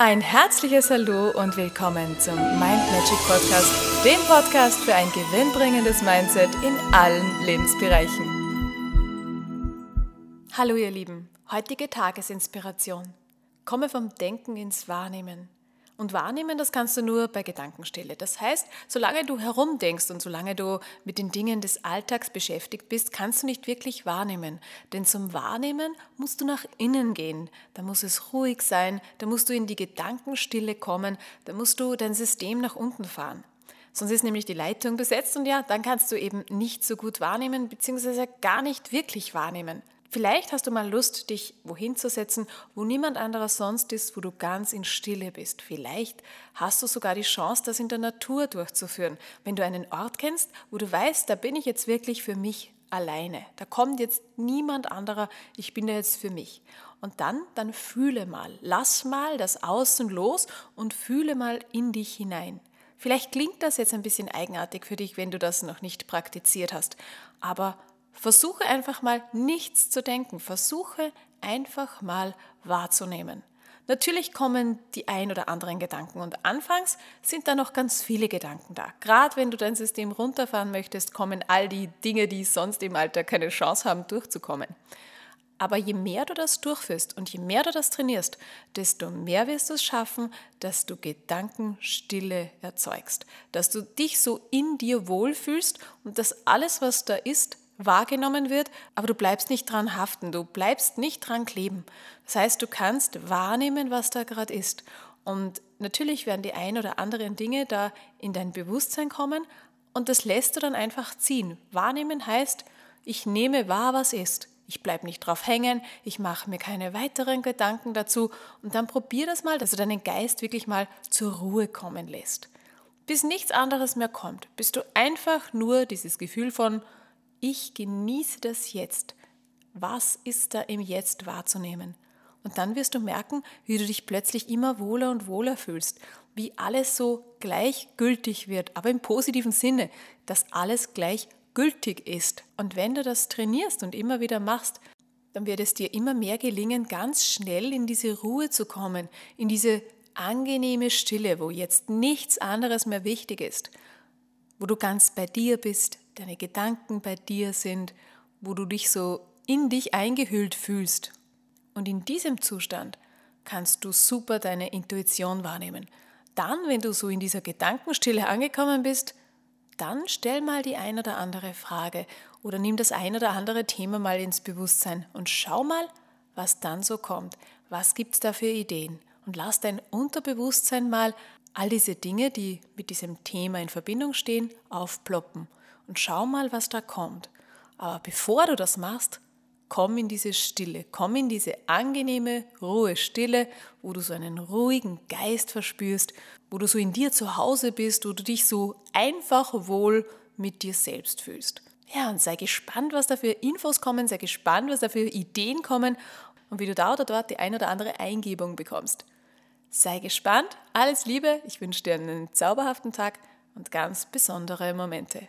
Ein herzliches Hallo und willkommen zum Mind Magic Podcast, dem Podcast für ein gewinnbringendes Mindset in allen Lebensbereichen. Hallo ihr Lieben, heutige Tagesinspiration. Komme vom Denken ins Wahrnehmen. Und wahrnehmen, das kannst du nur bei Gedankenstille. Das heißt, solange du herumdenkst und solange du mit den Dingen des Alltags beschäftigt bist, kannst du nicht wirklich wahrnehmen. Denn zum Wahrnehmen musst du nach innen gehen. Da muss es ruhig sein, da musst du in die Gedankenstille kommen, da musst du dein System nach unten fahren. Sonst ist nämlich die Leitung besetzt und ja, dann kannst du eben nicht so gut wahrnehmen, beziehungsweise gar nicht wirklich wahrnehmen. Vielleicht hast du mal Lust, dich wohin zu setzen, wo niemand anderer sonst ist, wo du ganz in Stille bist. Vielleicht hast du sogar die Chance, das in der Natur durchzuführen. Wenn du einen Ort kennst, wo du weißt, da bin ich jetzt wirklich für mich alleine. Da kommt jetzt niemand anderer, ich bin da jetzt für mich. Und dann, dann fühle mal, lass mal das Außen los und fühle mal in dich hinein. Vielleicht klingt das jetzt ein bisschen eigenartig für dich, wenn du das noch nicht praktiziert hast, aber Versuche einfach mal nichts zu denken. Versuche einfach mal wahrzunehmen. Natürlich kommen die ein oder anderen Gedanken und anfangs sind da noch ganz viele Gedanken da. Gerade wenn du dein System runterfahren möchtest, kommen all die Dinge, die sonst im Alltag keine Chance haben, durchzukommen. Aber je mehr du das durchführst und je mehr du das trainierst, desto mehr wirst du es schaffen, dass du Gedankenstille erzeugst, dass du dich so in dir wohlfühlst und dass alles, was da ist, wahrgenommen wird, aber du bleibst nicht dran haften, du bleibst nicht dran kleben. Das heißt, du kannst wahrnehmen, was da gerade ist. Und natürlich werden die ein oder anderen Dinge da in dein Bewusstsein kommen und das lässt du dann einfach ziehen. Wahrnehmen heißt, ich nehme wahr, was ist. Ich bleibe nicht drauf hängen, ich mache mir keine weiteren Gedanken dazu und dann probier das mal, dass du deinen Geist wirklich mal zur Ruhe kommen lässt. Bis nichts anderes mehr kommt, bis du einfach nur dieses Gefühl von ich genieße das jetzt. Was ist da im Jetzt wahrzunehmen? Und dann wirst du merken, wie du dich plötzlich immer wohler und wohler fühlst, wie alles so gleichgültig wird, aber im positiven Sinne, dass alles gleichgültig ist. Und wenn du das trainierst und immer wieder machst, dann wird es dir immer mehr gelingen, ganz schnell in diese Ruhe zu kommen, in diese angenehme Stille, wo jetzt nichts anderes mehr wichtig ist, wo du ganz bei dir bist, deine Gedanken bei dir sind, wo du dich so in dich eingehüllt fühlst. Und in diesem Zustand kannst du super deine Intuition wahrnehmen. Dann, wenn du so in dieser Gedankenstille angekommen bist, dann stell mal die ein oder andere Frage oder nimm das ein oder andere Thema mal ins Bewusstsein und schau mal, was dann so kommt. Was gibt es da für Ideen? Und lass dein Unterbewusstsein mal all diese Dinge, die mit diesem Thema in Verbindung stehen, aufploppen und schau mal, was da kommt. Aber bevor du das machst, komm in diese Stille, komm in diese angenehme, ruhe Stille, wo du so einen ruhigen Geist verspürst, wo du so in dir zu Hause bist, wo du dich so einfach wohl mit dir selbst fühlst. Ja, und sei gespannt, was da für Infos kommen, sei gespannt, was da für Ideen kommen und wie du da oder dort die ein oder andere Eingebung bekommst. Sei gespannt, alles Liebe, ich wünsche dir einen zauberhaften Tag und ganz besondere Momente.